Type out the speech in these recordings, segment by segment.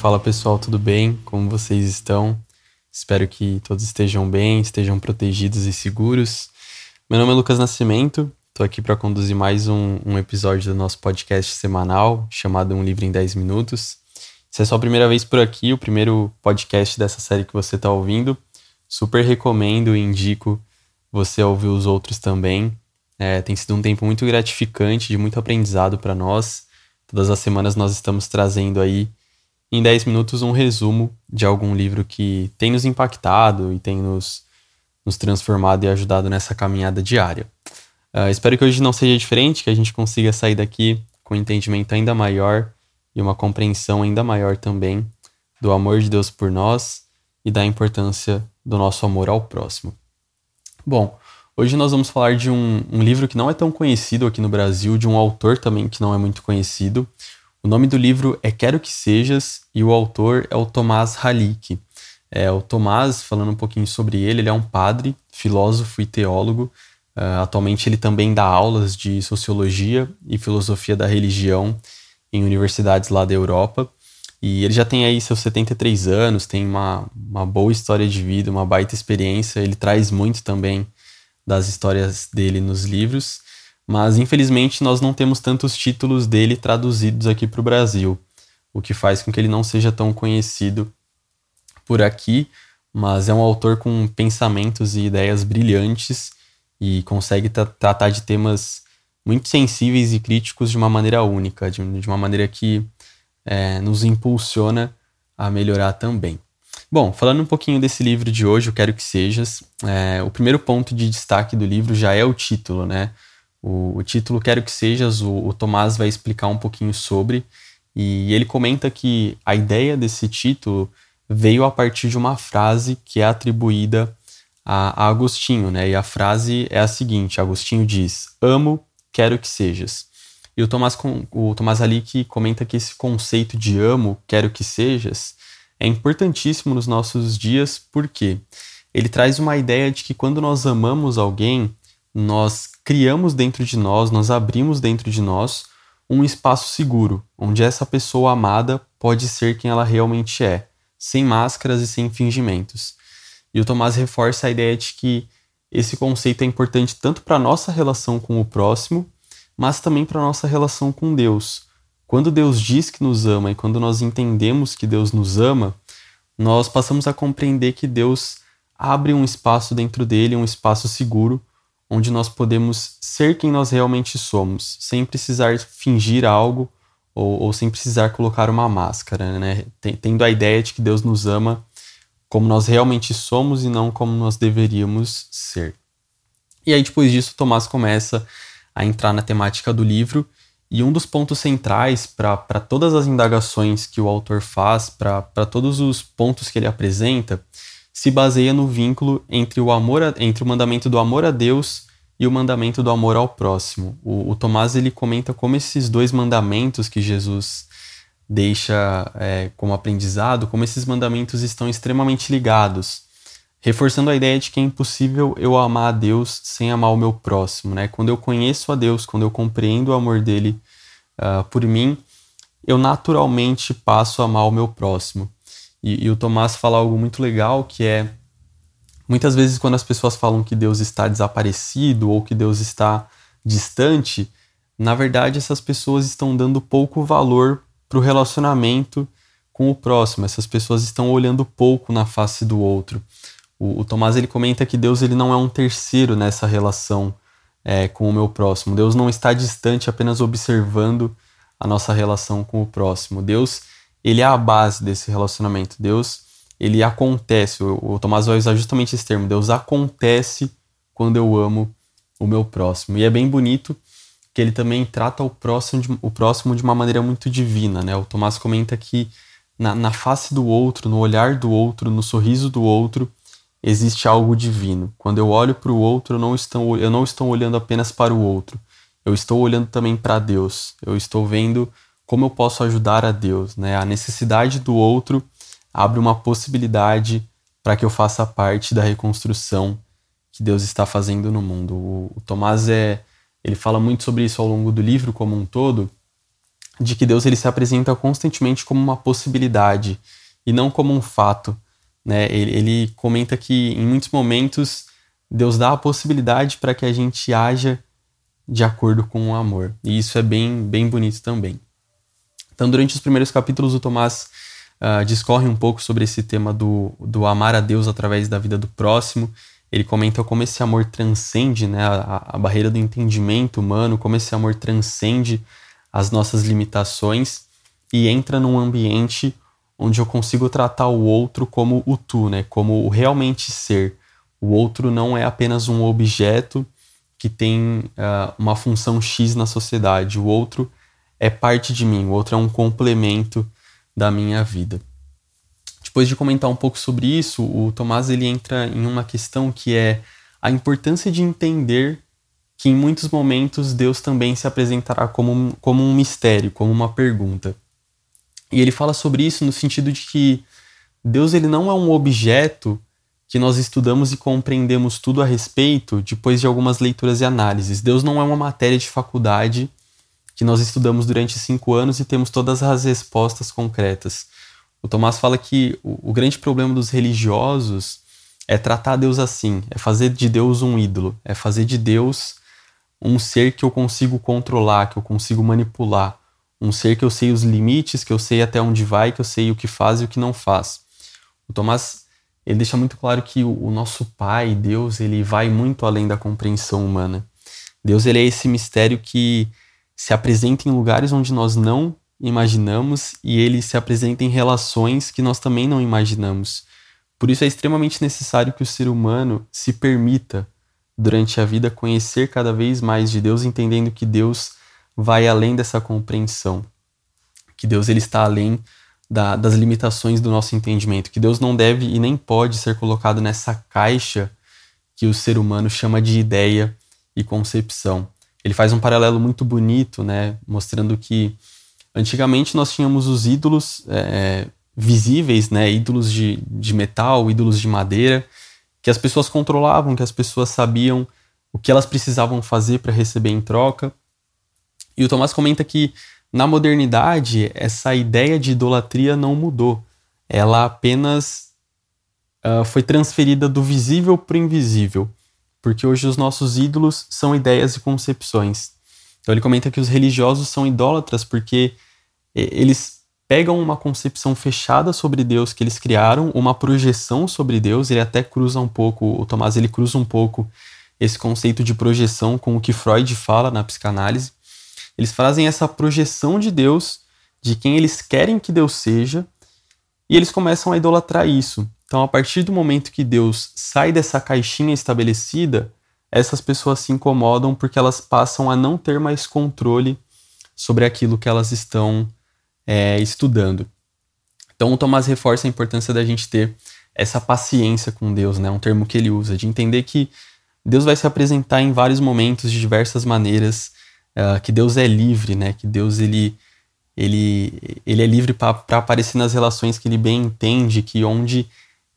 Fala pessoal, tudo bem? Como vocês estão? Espero que todos estejam bem, estejam protegidos e seguros. Meu nome é Lucas Nascimento, estou aqui para conduzir mais um, um, episódio do nosso podcast semanal chamado Um Livro em 10 Minutos. Se é só a primeira vez por aqui, o primeiro podcast dessa série que você está ouvindo, super recomendo e indico você ouvir os outros também. É, tem sido um tempo muito gratificante, de muito aprendizado para nós. Todas as semanas nós estamos trazendo aí em 10 minutos um resumo de algum livro que tem nos impactado e tem nos, nos transformado e ajudado nessa caminhada diária. Uh, espero que hoje não seja diferente, que a gente consiga sair daqui com um entendimento ainda maior e uma compreensão ainda maior também do amor de Deus por nós e da importância do nosso amor ao próximo. Bom, hoje nós vamos falar de um, um livro que não é tão conhecido aqui no Brasil, de um autor também que não é muito conhecido, o nome do livro é Quero Que Sejas e o autor é o Tomás Halik. É, o Tomás, falando um pouquinho sobre ele, ele é um padre, filósofo e teólogo. Uh, atualmente ele também dá aulas de sociologia e filosofia da religião em universidades lá da Europa. E ele já tem aí seus 73 anos, tem uma, uma boa história de vida, uma baita experiência. Ele traz muito também das histórias dele nos livros mas infelizmente nós não temos tantos títulos dele traduzidos aqui para o Brasil, o que faz com que ele não seja tão conhecido por aqui, mas é um autor com pensamentos e ideias brilhantes e consegue tratar de temas muito sensíveis e críticos de uma maneira única, de, de uma maneira que é, nos impulsiona a melhorar também. Bom, falando um pouquinho desse livro de hoje, Eu Quero Que Sejas, é, o primeiro ponto de destaque do livro já é o título, né? O, o título Quero Que Sejas, o, o Tomás vai explicar um pouquinho sobre, e ele comenta que a ideia desse título veio a partir de uma frase que é atribuída a, a Agostinho, né? E a frase é a seguinte: Agostinho diz: Amo, quero que sejas. E o Tomás, o Tomás que comenta que esse conceito de amo, quero que sejas, é importantíssimo nos nossos dias, porque ele traz uma ideia de que quando nós amamos alguém, nós criamos dentro de nós, nós abrimos dentro de nós um espaço seguro, onde essa pessoa amada pode ser quem ela realmente é, sem máscaras e sem fingimentos. E o Tomás reforça a ideia de que esse conceito é importante tanto para a nossa relação com o próximo, mas também para a nossa relação com Deus. Quando Deus diz que nos ama e quando nós entendemos que Deus nos ama, nós passamos a compreender que Deus abre um espaço dentro dele, um espaço seguro, onde nós podemos ser quem nós realmente somos, sem precisar fingir algo ou, ou sem precisar colocar uma máscara, né? Tendo a ideia de que Deus nos ama como nós realmente somos e não como nós deveríamos ser. E aí, depois disso, Tomás começa a entrar na temática do livro, e um dos pontos centrais para todas as indagações que o autor faz, para todos os pontos que ele apresenta, se baseia no vínculo entre o amor a, entre o mandamento do amor a Deus e o mandamento do amor ao próximo. O, o Tomás ele comenta como esses dois mandamentos que Jesus deixa é, como aprendizado, como esses mandamentos estão extremamente ligados, reforçando a ideia de que é impossível eu amar a Deus sem amar o meu próximo. Né? Quando eu conheço a Deus, quando eu compreendo o amor dele uh, por mim, eu naturalmente passo a amar o meu próximo. E, e o Tomás fala algo muito legal que é muitas vezes quando as pessoas falam que Deus está desaparecido ou que Deus está distante, na verdade essas pessoas estão dando pouco valor para o relacionamento com o próximo. Essas pessoas estão olhando pouco na face do outro. O, o Tomás ele comenta que Deus ele não é um terceiro nessa relação é, com o meu próximo. Deus não está distante apenas observando a nossa relação com o próximo. Deus ele é a base desse relacionamento. Deus, ele acontece. O, o Tomás vai usar justamente esse termo. Deus acontece quando eu amo o meu próximo. E é bem bonito que ele também trata o próximo de, o próximo de uma maneira muito divina, né? O Tomás comenta que na, na face do outro, no olhar do outro, no sorriso do outro, existe algo divino. Quando eu olho para o outro, eu não, estou, eu não estou olhando apenas para o outro. Eu estou olhando também para Deus. Eu estou vendo como eu posso ajudar a Deus, né? A necessidade do outro abre uma possibilidade para que eu faça parte da reconstrução que Deus está fazendo no mundo. O, o Tomás é, ele fala muito sobre isso ao longo do livro como um todo, de que Deus ele se apresenta constantemente como uma possibilidade e não como um fato. Né? Ele, ele comenta que em muitos momentos Deus dá a possibilidade para que a gente haja de acordo com o amor. E isso é bem, bem bonito também. Então, durante os primeiros capítulos, o Tomás uh, discorre um pouco sobre esse tema do, do amar a Deus através da vida do próximo. Ele comenta como esse amor transcende né, a, a barreira do entendimento humano, como esse amor transcende as nossas limitações e entra num ambiente onde eu consigo tratar o outro como o tu, né, como o realmente ser. O outro não é apenas um objeto que tem uh, uma função X na sociedade. O outro é parte de mim, o outro é um complemento da minha vida. Depois de comentar um pouco sobre isso, o Tomás ele entra em uma questão que é a importância de entender que em muitos momentos Deus também se apresentará como um, como um mistério, como uma pergunta. E ele fala sobre isso no sentido de que Deus ele não é um objeto que nós estudamos e compreendemos tudo a respeito depois de algumas leituras e análises. Deus não é uma matéria de faculdade que nós estudamos durante cinco anos e temos todas as respostas concretas. O Tomás fala que o, o grande problema dos religiosos é tratar Deus assim, é fazer de Deus um ídolo, é fazer de Deus um ser que eu consigo controlar, que eu consigo manipular, um ser que eu sei os limites, que eu sei até onde vai, que eu sei o que faz e o que não faz. O Tomás ele deixa muito claro que o, o nosso Pai, Deus, ele vai muito além da compreensão humana. Deus ele é esse mistério que se apresenta em lugares onde nós não imaginamos e ele se apresenta em relações que nós também não imaginamos. Por isso é extremamente necessário que o ser humano se permita, durante a vida, conhecer cada vez mais de Deus, entendendo que Deus vai além dessa compreensão, que Deus ele está além da, das limitações do nosso entendimento, que Deus não deve e nem pode ser colocado nessa caixa que o ser humano chama de ideia e concepção. Ele faz um paralelo muito bonito, né, mostrando que antigamente nós tínhamos os ídolos é, visíveis, né, ídolos de, de metal, ídolos de madeira, que as pessoas controlavam, que as pessoas sabiam o que elas precisavam fazer para receber em troca. E o Tomás comenta que na modernidade, essa ideia de idolatria não mudou. Ela apenas uh, foi transferida do visível para o invisível, porque hoje os nossos ídolos são ideias e concepções. Então ele comenta que os religiosos são idólatras porque eles pegam uma concepção fechada sobre Deus que eles criaram, uma projeção sobre Deus, ele até cruza um pouco, o Tomás ele cruza um pouco esse conceito de projeção com o que Freud fala na psicanálise. Eles fazem essa projeção de Deus, de quem eles querem que Deus seja, e eles começam a idolatrar isso. Então, a partir do momento que Deus sai dessa caixinha estabelecida, essas pessoas se incomodam porque elas passam a não ter mais controle sobre aquilo que elas estão é, estudando. Então, o Tomás reforça a importância da gente ter essa paciência com Deus, né? um termo que ele usa, de entender que Deus vai se apresentar em vários momentos, de diversas maneiras, uh, que Deus é livre, né? Que Deus ele ele, ele é livre para aparecer nas relações que ele bem entende, que onde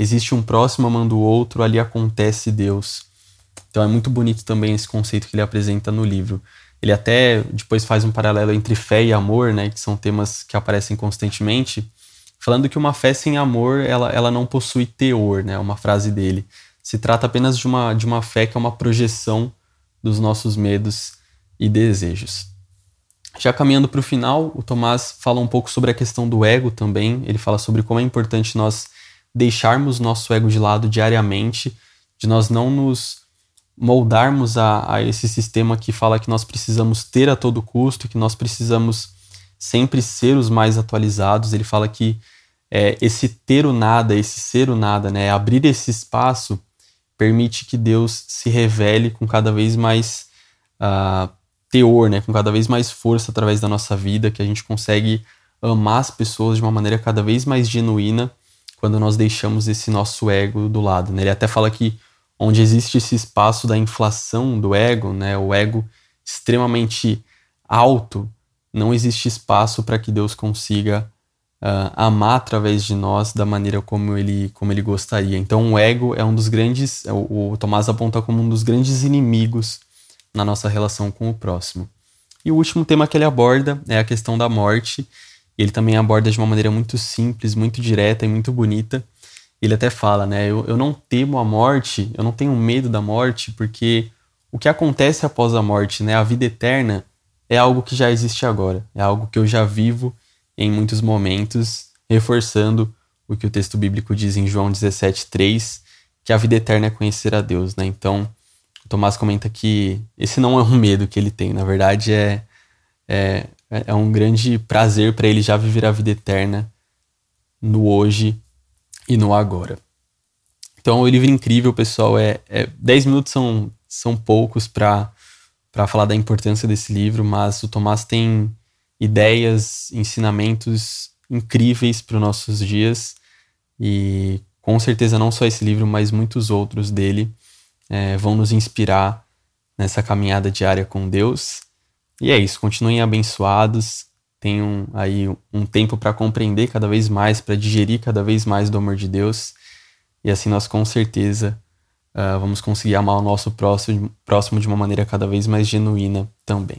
existe um próximo amando o outro, ali acontece Deus. Então é muito bonito também esse conceito que ele apresenta no livro. Ele até depois faz um paralelo entre fé e amor, né, que são temas que aparecem constantemente, falando que uma fé sem amor, ela, ela não possui teor, né, é uma frase dele. Se trata apenas de uma, de uma fé que é uma projeção dos nossos medos e desejos. Já caminhando para o final, o Tomás fala um pouco sobre a questão do ego também. Ele fala sobre como é importante nós deixarmos nosso ego de lado diariamente, de nós não nos moldarmos a, a esse sistema que fala que nós precisamos ter a todo custo, que nós precisamos sempre ser os mais atualizados. Ele fala que é, esse ter o nada, esse ser o nada, né, abrir esse espaço, permite que Deus se revele com cada vez mais uh, teor, né, com cada vez mais força através da nossa vida, que a gente consegue amar as pessoas de uma maneira cada vez mais genuína quando nós deixamos esse nosso ego do lado. Né? Ele até fala que onde existe esse espaço da inflação do ego, né, o ego extremamente alto, não existe espaço para que Deus consiga uh, amar através de nós da maneira como ele, como ele gostaria. Então, o ego é um dos grandes, o, o Tomás aponta como um dos grandes inimigos na nossa relação com o próximo. E o último tema que ele aborda é a questão da morte. Ele também aborda de uma maneira muito simples, muito direta e muito bonita. Ele até fala, né? Eu, eu não temo a morte, eu não tenho medo da morte, porque o que acontece após a morte, né? A vida eterna é algo que já existe agora, é algo que eu já vivo em muitos momentos, reforçando o que o texto bíblico diz em João 17:3, que a vida eterna é conhecer a Deus, né? Então, o Tomás comenta que esse não é um medo que ele tem, na verdade é é, é um grande prazer para ele já viver a vida eterna no hoje e no agora. Então, o livro é incrível, pessoal. É, é 10 minutos são, são poucos para falar da importância desse livro, mas o Tomás tem ideias, ensinamentos incríveis para os nossos dias e com certeza não só esse livro, mas muitos outros dele é, vão nos inspirar nessa caminhada diária com Deus. E é isso, continuem abençoados, tenham aí um tempo para compreender cada vez mais, para digerir cada vez mais do amor de Deus. E assim nós com certeza uh, vamos conseguir amar o nosso próximo, próximo de uma maneira cada vez mais genuína também.